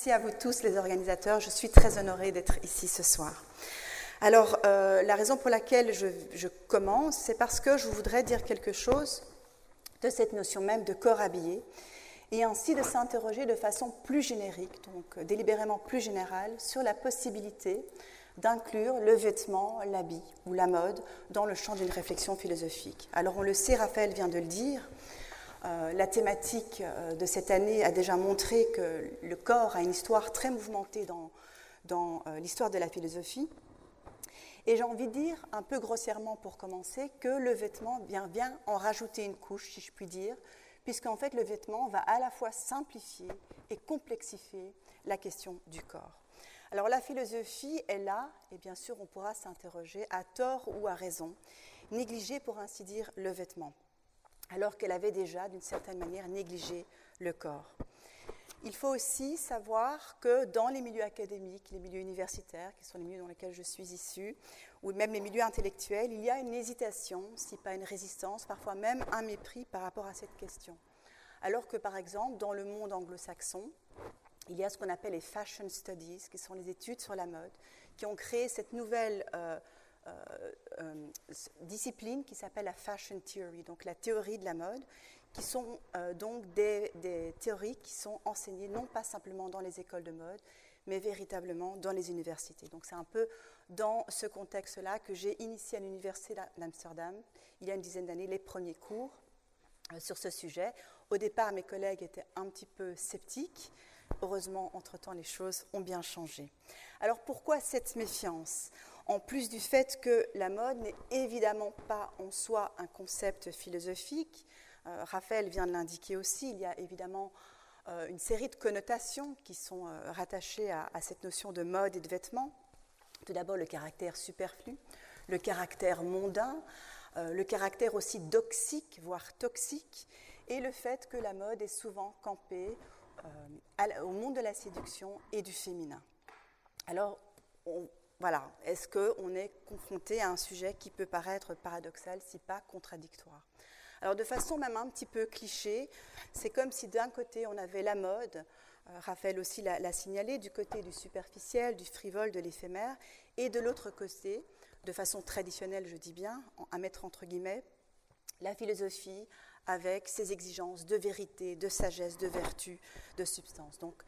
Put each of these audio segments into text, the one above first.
merci à vous tous les organisateurs. Je suis très honorée d'être ici ce soir. Alors, euh, la raison pour laquelle je, commence, c'est parce que je voudrais dire quelque chose de cette notion même de corps habillé, et ainsi de s'interroger de façon plus générique, donc délibérément plus générale, sur la possibilité d'inclure le vêtement, l'habit ou la mode dans le champ d'une réflexion philosophique. Alors on le sait, Raphaël vient de le dire, euh, la thématique euh, de cette année a déjà montré que le corps a une histoire très mouvementée dans, dans euh, l'histoire de la philosophie. Et j'ai envie de dire, un peu grossièrement pour commencer, que le vêtement vient, vient en rajouter une couche, si je puis dire, puisqu'en fait le vêtement va à la fois simplifier et complexifier la question du corps. Alors la philosophie est là, et bien sûr on pourra s'interroger, à tort ou à raison, négliger pour ainsi dire le vêtement alors qu'elle avait déjà, d'une certaine manière, négligé le corps. Il faut aussi savoir que dans les milieux académiques, les milieux universitaires, qui sont les milieux dans lesquels je suis issue, ou même les milieux intellectuels, il y a une hésitation, si pas une résistance, parfois même un mépris par rapport à cette question. Alors que, par exemple, dans le monde anglo-saxon, il y a ce qu'on appelle les fashion studies, qui sont les études sur la mode, qui ont créé cette nouvelle euh, discipline qui s'appelle la fashion theory, donc la théorie de la mode, qui sont euh, donc des, théories qui sont enseignées non pas simplement dans les écoles de mode, mais véritablement dans les universités. Donc c'est un peu dans ce contexte-là que j'ai initié à l'université d'Amsterdam, il y a une dizaine d'années, les premiers cours sur ce sujet. Au départ, mes collègues étaient un petit peu sceptiques. Heureusement, entre-temps, les choses ont bien changé. Alors pourquoi cette méfiance? En plus du fait que la mode n'est évidemment pas en soi un concept philosophique. Euh, Raphaël vient de l'indiquer aussi, il y a évidemment euh, une série de connotations qui sont euh, rattachées à, cette notion de mode et de vêtements. Tout d'abord le caractère superflu, le caractère mondain, le caractère aussi doxique, voire toxique, et le fait que la mode est souvent campée au monde de la séduction et du féminin. Alors, on, voilà, est-ce qu'on est confronté à un sujet qui peut paraître paradoxal, si pas contradictoire? Alors de façon même un petit peu cliché, c'est comme si d'un côté on avait la mode, euh, Raphaël aussi l'a signalé, du côté du superficiel, du frivole, de l'éphémère, et de l'autre côté, de façon traditionnelle je dis bien, à mettre entre guillemets, la philosophie avec ses exigences de vérité, de sagesse, de vertu, de substance. Donc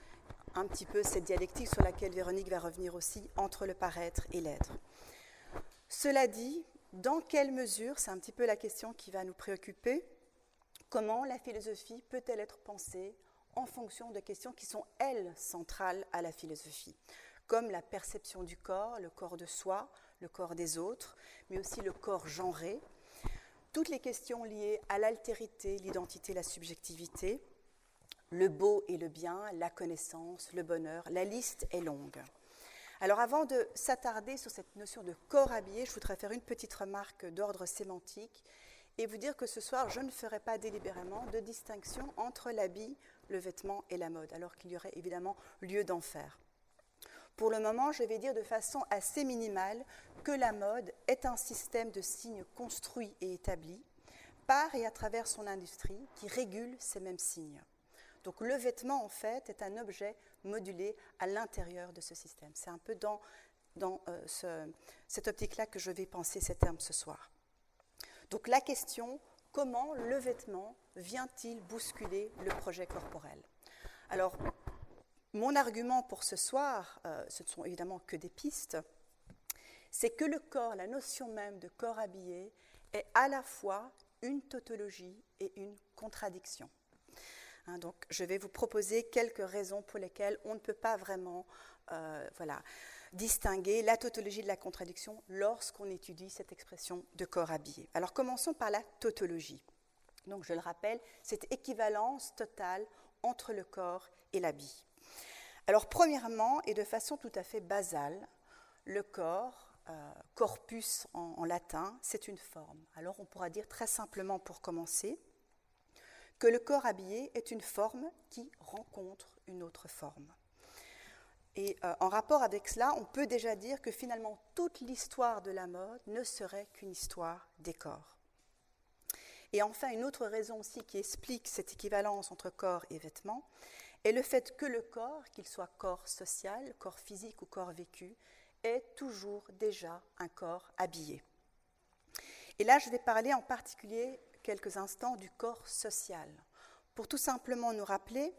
un petit peu cette dialectique sur laquelle Véronique va revenir aussi entre le paraître et l'être. Cela dit, dans quelle mesure, c'est un petit peu la question qui va nous préoccuper, comment la philosophie peut-elle être pensée en fonction de questions qui sont, elles, centrales à la philosophie, comme la perception du corps, le corps de soi, le corps des autres, mais aussi le corps genré, toutes les questions liées à l'altérité, l'identité, la subjectivité, le beau et le bien, la connaissance, le bonheur. La liste est longue. Alors avant de s'attarder sur cette notion de corps habillé, je voudrais faire une petite remarque d'ordre sémantique et vous dire que ce soir, je ne ferai pas délibérément de distinction entre l'habit, le vêtement et la mode, alors qu'il y aurait évidemment lieu d'en faire. Pour le moment, je vais dire de façon assez minimale que la mode est un système de signes construits et établis par et à travers son industrie qui régule ces mêmes signes. Donc le vêtement, en fait, est un objet modulé à l'intérieur de ce système. C'est un peu dans, euh, cette optique-là que je vais penser ces termes ce soir. Donc la question, comment le vêtement vient-il bousculer le projet corporel? Alors, mon argument pour ce soir, euh, ce ne sont évidemment que des pistes, c'est que le corps, la notion même de corps habillé, est à la fois une tautologie et une contradiction. Hein, donc, je vais vous proposer quelques raisons pour lesquelles on ne peut pas vraiment euh, voilà, distinguer la tautologie de la contradiction lorsqu'on étudie cette expression de corps habillé. Alors, commençons par la tautologie. Donc, je le rappelle, cette équivalence totale entre le corps et l'habit. Alors, premièrement, et de façon tout à fait basale, le corps, euh, corpus en latin, c'est une forme. Alors, on pourra dire très simplement pour commencer, que le corps habillé est une forme qui rencontre une autre forme. Et euh, en rapport avec cela, on peut déjà dire que finalement toute l'histoire de la mode ne serait qu'une histoire des corps. Et enfin, une autre raison aussi qui explique cette équivalence entre corps et vêtements et le fait que le corps, qu'il soit corps social, corps physique ou corps vécu, est toujours déjà un corps habillé. Et là, je vais parler en particulier quelques instants du corps social, pour tout simplement nous rappeler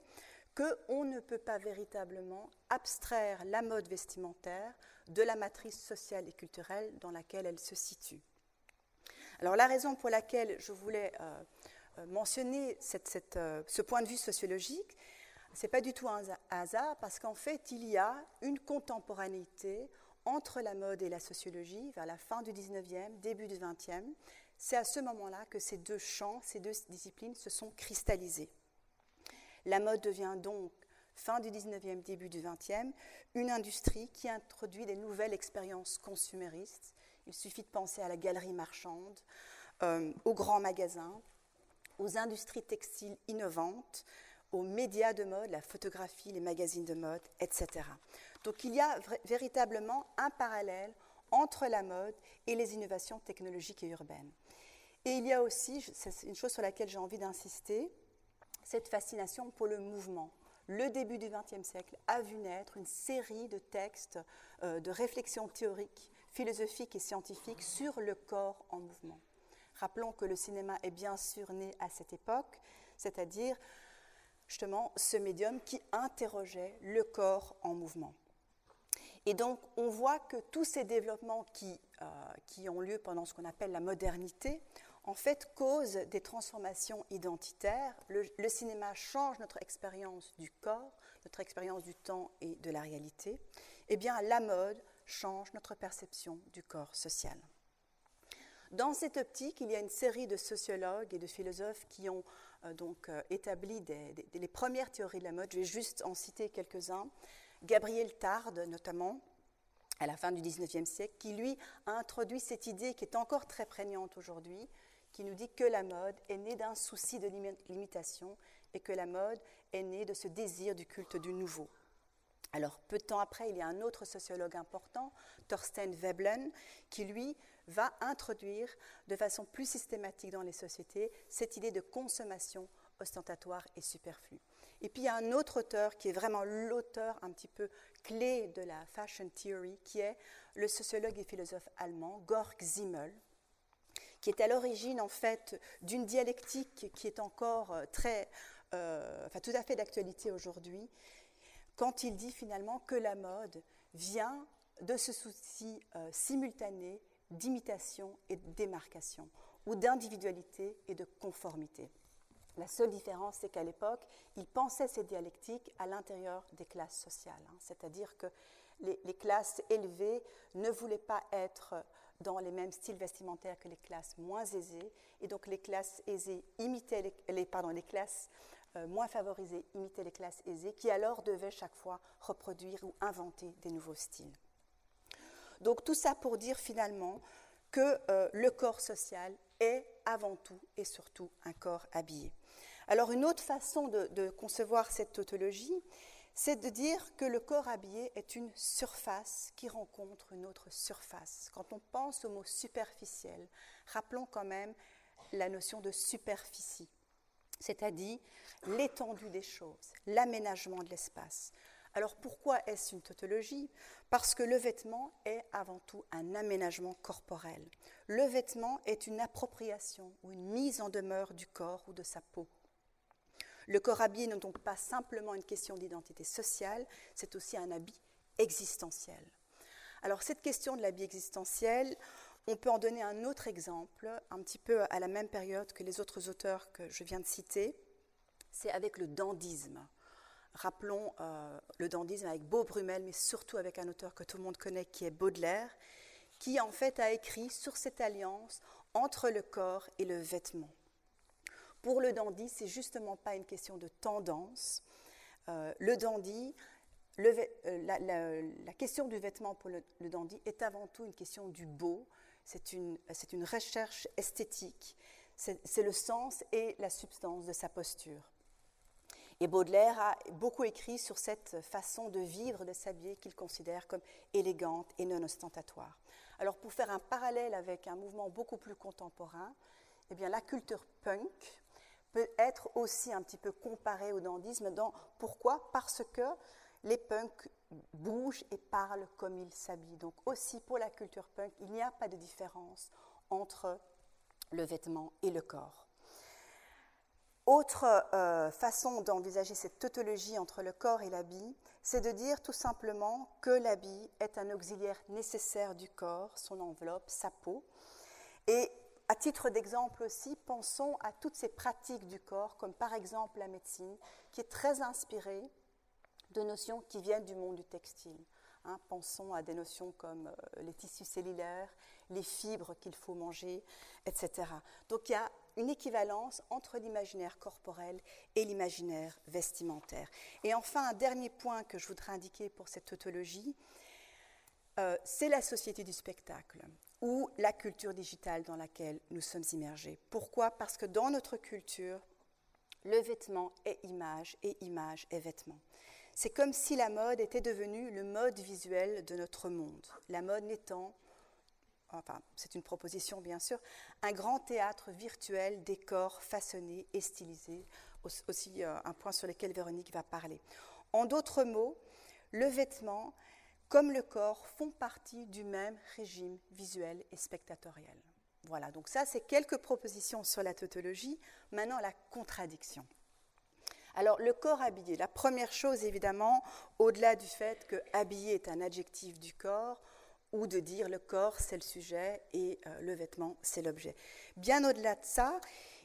qu'on ne peut pas véritablement abstraire la mode vestimentaire de la matrice sociale et culturelle dans laquelle elle se situe. Alors la raison pour laquelle je voulais euh, euh, mentionner euh, ce point de vue sociologique, ce n'est pas du tout un hasard, parce qu'en fait, il y a une contemporanéité entre la mode et la sociologie vers la fin du 19e, début du 20e. C'est à ce moment-là que ces deux champs, ces deux disciplines se sont cristallisées. La mode devient donc, fin du 19e, début du 20e, une industrie qui introduit des nouvelles expériences consuméristes. Il suffit de penser à la galerie marchande, euh, aux grands magasins, aux industries textiles innovantes, aux médias de mode, la photographie, les magazines de mode, etc. Donc il y a véritablement un parallèle entre la mode et les innovations technologiques et urbaines. Et il y a aussi, c'est une chose sur laquelle j'ai envie d'insister, cette fascination pour le mouvement. Le début du XXe siècle a vu naître une série de textes, euh, de réflexions théoriques, philosophiques et scientifiques sur le corps en mouvement. Rappelons que le cinéma est bien sûr né à cette époque, c'est-à-dire justement ce médium qui interrogeait le corps en mouvement. Et donc, on voit que tous ces développements qui, euh, qui ont lieu pendant ce qu'on appelle la modernité, en fait, causent des transformations identitaires. Le, cinéma change notre expérience du corps, notre expérience du temps et de la réalité. Eh bien, la mode change notre perception du corps social. Dans cette optique, il y a une série de sociologues et de philosophes qui ont euh, donc euh, établi les premières théories de la mode. Je vais juste en citer quelques-uns. Gabriel Tarde, notamment, à la fin du XIXe siècle, qui lui a introduit cette idée qui est encore très prégnante aujourd'hui, qui nous dit que la mode est née d'un souci de limitation et que la mode est née de ce désir du culte du nouveau. Alors, peu de temps après, il y a un autre sociologue important, Thorstein Veblen, qui, lui, va introduire de façon plus systématique dans les sociétés cette idée de consommation ostentatoire et superflue. Et puis, il y a un autre auteur qui est vraiment l'auteur un petit peu clé de la fashion theory, qui est le sociologue et philosophe allemand Georg Simmel, qui est à l'origine en fait d'une dialectique qui est encore euh, très, euh, enfin, tout à fait d'actualité aujourd'hui, quand il dit finalement que la mode vient de ce souci euh, simultané d'imitation et de démarcation, ou d'individualité et de conformité. La seule différence, c'est qu'à l'époque, il pensait ces dialectiques à l'intérieur des classes sociales, hein. c'est-à-dire que les, classes élevées ne voulaient pas être dans les mêmes styles vestimentaires que les classes moins aisées, et donc les classes aisées imitaient les classes euh, moins favorisées imitaient les classes aisées, qui alors devaient chaque fois reproduire ou inventer des nouveaux styles. Donc tout ça pour dire finalement que euh, le corps social est avant tout et surtout un corps habillé. Alors une autre façon de, concevoir cette tautologie, c'est de dire que le corps habillé est une surface qui rencontre une autre surface. Quand on pense au mot superficiel, rappelons quand même la notion de superficie, c'est-à-dire l'étendue des choses, l'aménagement de l'espace. Alors pourquoi est-ce une tautologie? Parce que le vêtement est avant tout un aménagement corporel. Le vêtement est une appropriation ou une mise en demeure du corps ou de sa peau. Le corps habillé n'est donc pas simplement une question d'identité sociale, c'est aussi un habit existentiel. Alors cette question de l'habit existentiel, on peut en donner un autre exemple, un petit peu à la même période que les autres auteurs que je viens de citer, c'est avec le dandisme. Rappelons euh, le dandisme avec Beau Brummel, mais surtout avec un auteur que tout le monde connaît qui est Baudelaire, qui en fait a écrit sur cette alliance entre le corps et le vêtement. Pour le dandy, c'est justement pas une question de tendance. Euh, le dandy, euh, la, question du vêtement pour le, dandy est avant tout une question du beau. C'est une, une recherche esthétique. C'est le sens et la substance de sa posture. Et Baudelaire a beaucoup écrit sur cette façon de vivre, de s'habiller qu'il considère comme élégante et non ostentatoire. Alors pour faire un parallèle avec un mouvement beaucoup plus contemporain, eh bien la culture punk peut être aussi un petit peu comparé au dandisme. Dans, pourquoi? Parce que les punks bougent et parlent comme ils s'habillent. Donc aussi pour la culture punk, il n'y a pas de différence entre le vêtement et le corps. Autre euh, façon d'envisager cette tautologie entre le corps et l'habit, c'est de dire tout simplement que l'habit est un auxiliaire nécessaire du corps, son enveloppe, sa peau. Et à titre d'exemple aussi, pensons à toutes ces pratiques du corps, comme par exemple la médecine, qui est très inspirée de notions qui viennent du monde du textile. Hein, pensons à des notions comme euh, les tissus cellulaires, les fibres qu'il faut manger, etc. Donc il y a une équivalence entre l'imaginaire corporel et l'imaginaire vestimentaire. Et enfin, un dernier point que je voudrais indiquer pour cette tautologie, euh, c'est la société du spectacle ou la culture digitale dans laquelle nous sommes immergés. Pourquoi? Parce que dans notre culture, le vêtement est image et image est vêtement. C'est comme si la mode était devenue le mode visuel de notre monde. La mode n'étant, enfin c'est une proposition bien sûr, un grand théâtre virtuel des corps façonnés et stylisés, aussi euh, un point sur lequel Véronique va parler. En d'autres mots, le vêtement comme le corps font partie du même régime visuel et spectatoriel. Voilà, donc ça c'est quelques propositions sur la tautologie. Maintenant la contradiction. Alors, le corps habillé, la première chose, évidemment, au-delà du fait que habillé est un adjectif du corps, ou de dire le corps c'est le sujet et euh, le vêtement c'est l'objet. Bien au-delà de ça,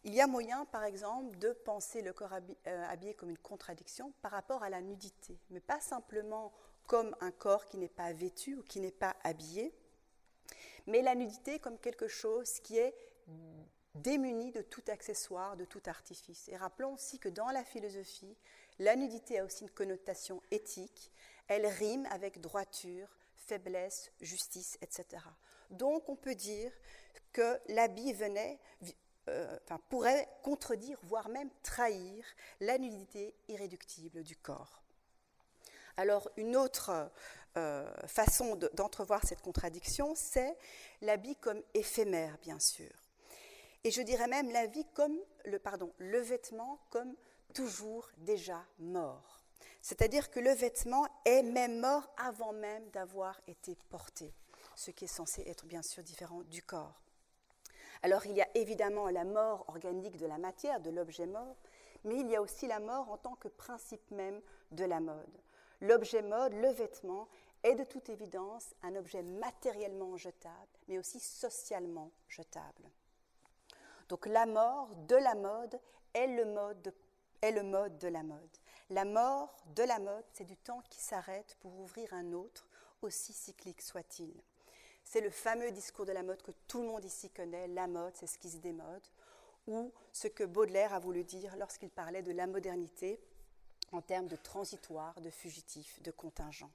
il y a moyen, par exemple, de penser le corps euh, habillé comme une contradiction par rapport à la nudité, mais pas simplement comme un corps qui n'est pas vêtu ou qui n'est pas habillé, mais la nudité comme quelque chose qui est démunis de tout accessoire, de tout artifice. Et rappelons aussi que dans la philosophie, la nudité a aussi une connotation éthique, elle rime avec droiture, faiblesse, justice, etc. Donc on peut dire que l'habit venait, euh, pourrait contredire, voire même trahir la nudité irréductible du corps. Alors une autre euh, façon d'entrevoir cette contradiction, c'est l'habit comme éphémère, bien sûr et je dirais même la comme le vêtement comme toujours déjà mort. C'est-à-dire que le vêtement est même mort avant même d'avoir été porté, ce qui est censé être bien sûr différent du corps. Alors il y a évidemment la mort organique de la matière, de l'objet mort, mais il y a aussi la mort en tant que principe même de la mode. L'objet mode, le vêtement, est de toute évidence un objet matériellement jetable, mais aussi socialement jetable. Donc la mort de la mode est le mode de, est le mode de la mode. La mort de la mode, c'est du temps qui s'arrête pour ouvrir un autre, aussi cyclique soit-il. C'est le fameux discours de la mode que tout le monde ici connaît, la mode, c'est ce qui se démode, ou ce que Baudelaire a voulu dire lorsqu'il parlait de la modernité en termes de transitoire, de fugitif, de contingent.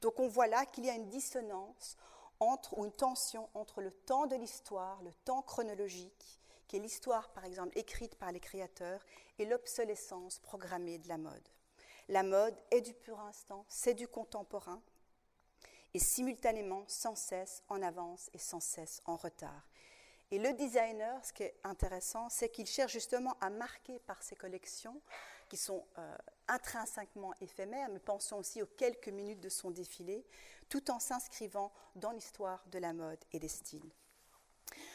Donc on voit là qu'il y a une dissonance entre, ou une tension entre le temps de l'histoire, le temps chronologique, qui est l'histoire, par exemple, écrite par les créateurs, et l'obsolescence programmée de la mode. La mode est du pur instant, c'est du contemporain, et simultanément sans cesse en avance et sans cesse en retard. Et le designer, ce qui est intéressant, c'est qu'il cherche justement à marquer par ses collections, qui sont euh, intrinsèquement éphémères, mais pensons aussi aux quelques minutes de son défilé, tout en s'inscrivant dans l'histoire de la mode et des styles.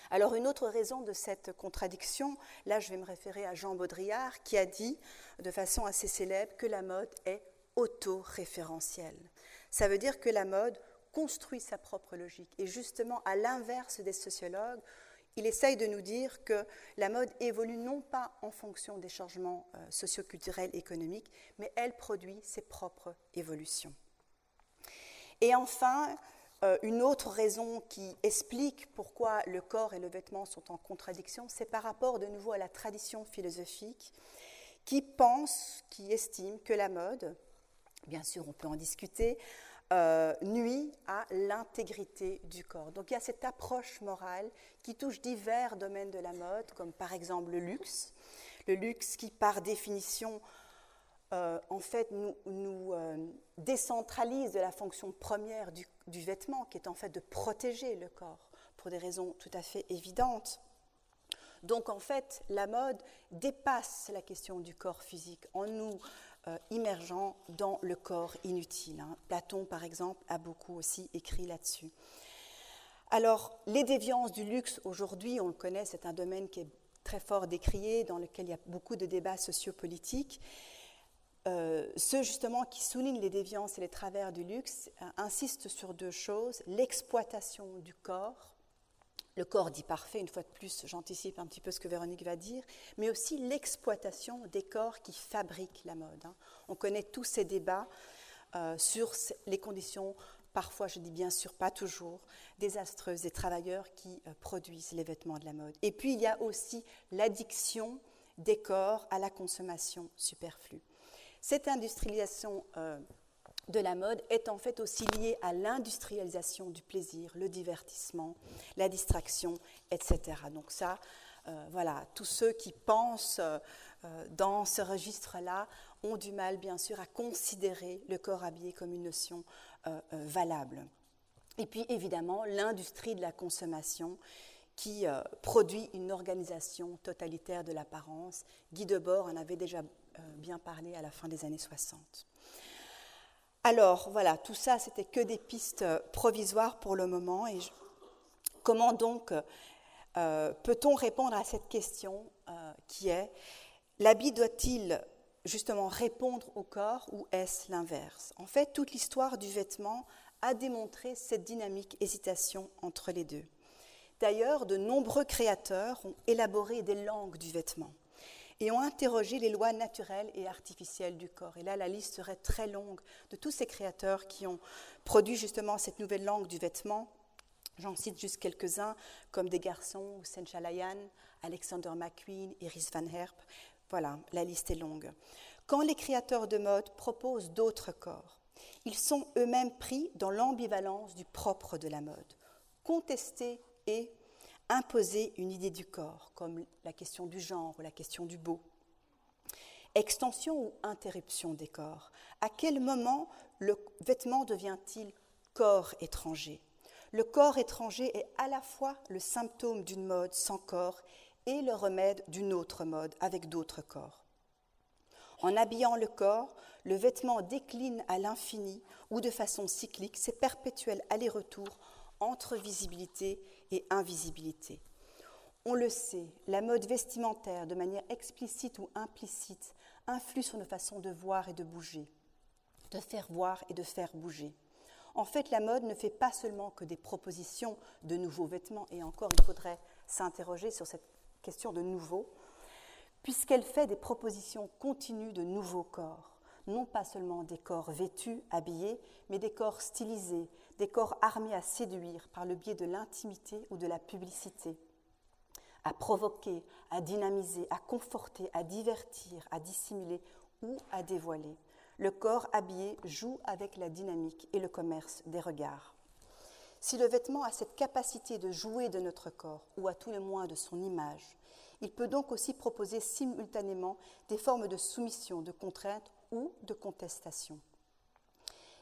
Alors une autre raison de cette contradiction, là je vais me référer à Jean Baudrillard qui a dit de façon assez célèbre que la mode est autoréférentielle. Ça veut dire que la mode construit sa propre logique. Et justement, à l'inverse des sociologues, il essaye de nous dire que la mode évolue non pas en fonction des changements euh, socioculturels, économiques, mais elle produit ses propres évolutions. Et enfin, euh, une autre raison qui explique pourquoi le corps et le vêtement sont en contradiction, c'est par rapport de nouveau à la tradition philosophique qui pense, qui estime que la mode, bien sûr on peut en discuter, euh, nuit à l'intégrité du corps. Donc il y a cette approche morale qui touche divers domaines de la mode, comme par exemple le luxe. Le luxe qui par définition euh, en fait, nous, euh, décentralise de la fonction première du, vêtement, qui est en fait de protéger le corps, pour des raisons tout à fait évidentes. Donc en fait, la mode dépasse la question du corps physique en nous euh, dans le corps inutile. Hein. Platon, par exemple, a beaucoup aussi écrit là-dessus. Alors, les déviances du luxe, aujourd'hui, on le connaît, c'est un domaine qui est très fort décrié, dans lequel il y a beaucoup de débats sociopolitiques. Euh, ceux justement qui soulignent les déviances et les travers du luxe euh, insistent sur deux choses, l'exploitation du corps le corps dit parfait, une fois de plus, j'anticipe un petit peu ce que Véronique va dire, mais aussi l'exploitation des corps qui fabriquent la mode. Hein. On connaît tous ces débats euh, sur les conditions, parfois, je dis bien sûr, pas toujours, désastreuses des travailleurs qui euh, produisent les vêtements de la mode. Et puis, il y a aussi l'addiction des corps à la consommation superflue. Cette industrialisation euh, de la mode est en fait aussi lié à l'industrialisation du plaisir, le divertissement, la distraction, etc. Donc ça, euh, voilà, tous ceux qui pensent euh, euh, dans ce registre-là ont du mal, bien sûr, à considérer le corps habillé comme une notion valable. Et puis, évidemment, l'industrie de la consommation qui produit une organisation totalitaire de l'apparence. Guy Debord en avait déjà bien parlé à la fin des années 60. Alors voilà, tout ça, c'était que des pistes euh, provisoires pour le moment. Comment donc euh, peut-on répondre à cette question euh, qui est l'habit doit-il justement répondre au corps ou est-ce l'inverse? En fait, toute l'histoire du vêtement a démontré cette dynamique hésitation entre les deux. D'ailleurs, de nombreux créateurs ont élaboré des langues du vêtement et ont interrogé les lois naturelles et artificielles du corps. Et là, la liste serait très longue de tous ces créateurs qui ont produit justement cette nouvelle langue du vêtement. J'en cite juste quelques-uns, comme des garçons, Hussein Chalayan, Alexander McQueen, Iris Van Herp. Voilà, la liste est longue. Quand les créateurs de mode proposent d'autres corps, ils sont eux-mêmes pris dans l'ambivalence du propre de la mode. Contester et imposer une idée du corps, comme la question du genre ou la question du beau. Extension ou interruption des corps À quel moment le vêtement devient-il corps étranger? Le corps étranger est à la fois le symptôme d'une mode sans corps et le remède d'une autre mode avec d'autres corps. En habillant le corps, le vêtement décline à l'infini ou de façon cyclique ses perpétuels allers-retours entre visibilité et invisibilité. On le sait, la mode vestimentaire, de manière explicite ou implicite, influe sur nos façons de voir et de bouger, de faire voir et de faire bouger. En fait, la mode ne fait pas seulement que des propositions de nouveaux vêtements, et encore, il faudrait s'interroger sur cette question de nouveau, puisqu'elle fait des propositions continues de nouveaux corps, non pas seulement des corps vêtus, habillés, mais des corps stylisés, des corps armés à séduire par le biais de l'intimité ou de la publicité, à provoquer, à dynamiser, à conforter, à divertir, à dissimuler ou à dévoiler. Le corps habillé joue avec la dynamique et le commerce des regards. Si le vêtement a cette capacité de jouer de notre corps, ou à tout le moins de son image, il peut donc aussi proposer simultanément des formes de soumission, de contrainte ou de contestation.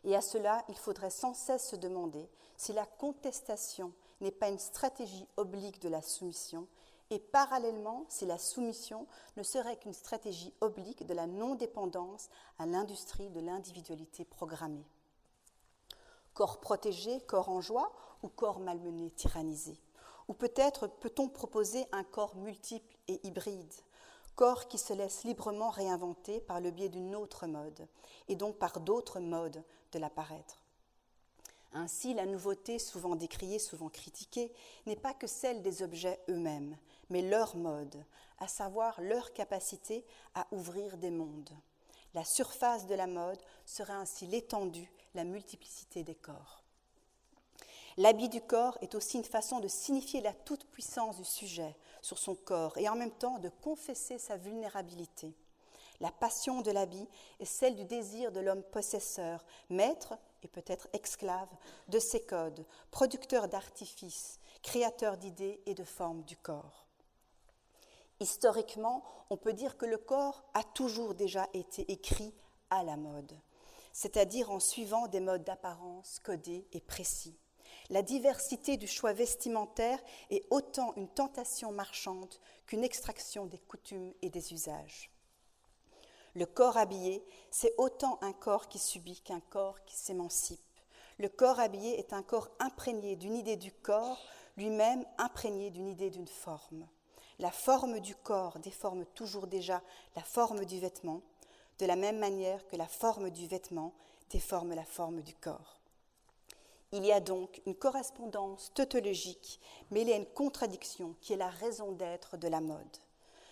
Et à cela, il faudrait sans cesse se demander si la contestation n'est pas une stratégie oblique de la soumission, et parallèlement si la soumission ne serait qu'une stratégie oblique de la non-dépendance à l'industrie de l'individualité programmée. Corps protégé, corps en joie, ou corps malmené, tyrannisé? Ou peut-être peut-on proposer un corps multiple et hybride? Corps qui se laisse librement réinventer par le biais d'une autre mode, et donc par d'autres modes de l'apparaître. Ainsi, la nouveauté, souvent décriée, souvent critiquée, n'est pas que celle des objets eux-mêmes, mais leur mode, à savoir leur capacité à ouvrir des mondes. La surface de la mode serait ainsi l'étendue, la multiplicité des corps. L'habit du corps est aussi une façon de signifier la toute-puissance du sujet sur son corps et en même temps de confesser sa vulnérabilité. La passion de l'habit est celle du désir de l'homme possesseur, maître et peut-être esclave de ses codes, producteur d'artifices, créateur d'idées et de formes du corps. Historiquement, on peut dire que le corps a toujours déjà été écrit à la mode, c'est-à-dire en suivant des modes d'apparence codés et précis. La diversité du choix vestimentaire est autant une tentation marchande qu'une extraction des coutumes et des usages. Le corps habillé, c'est autant un corps qui subit qu'un corps qui s'émancipe. Le corps habillé est un corps imprégné d'une idée du corps, lui-même imprégné d'une idée d'une forme. La forme du corps déforme toujours déjà la forme du vêtement, de la même manière que la forme du vêtement déforme la forme du corps. Il y a donc une correspondance tautologique mêlée à une contradiction qui est la raison d'être de la mode.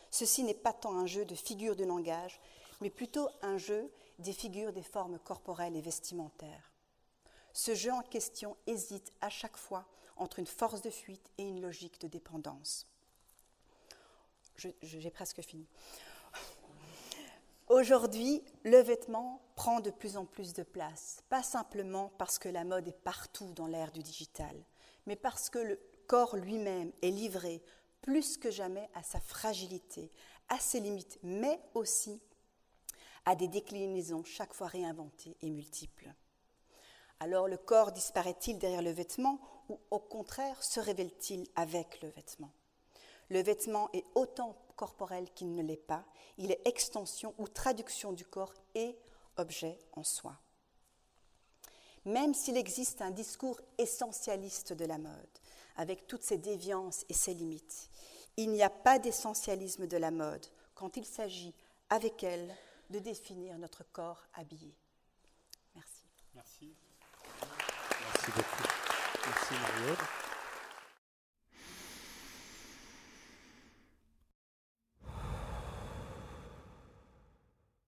Ceci n'est pas tant un jeu de figures de langage, mais plutôt un jeu des figures des formes corporelles et vestimentaires. Ce jeu en question hésite à chaque fois entre une force de fuite et une logique de dépendance. J'ai presque fini. Aujourd'hui, le vêtement prend de plus en plus de place, pas simplement parce que la mode est partout dans l'ère du digital, mais parce que le corps lui-même est livré plus que jamais à sa fragilité, à ses limites, mais aussi à des déclinaisons chaque fois réinventées et multiples. Alors le corps disparaît-il derrière le vêtement ou au contraire se révèle-t-il avec le vêtement? Le vêtement est autant corporel qu'il ne l'est pas, il est extension ou traduction du corps et objet en soi. Même s'il existe un discours essentialiste de la mode, avec toutes ses déviances et ses limites, il n'y a pas d'essentialisme de la mode quand il s'agit, avec elle, de définir notre corps habillé. Merci. Merci. Merci beaucoup. Merci Marie-Aude.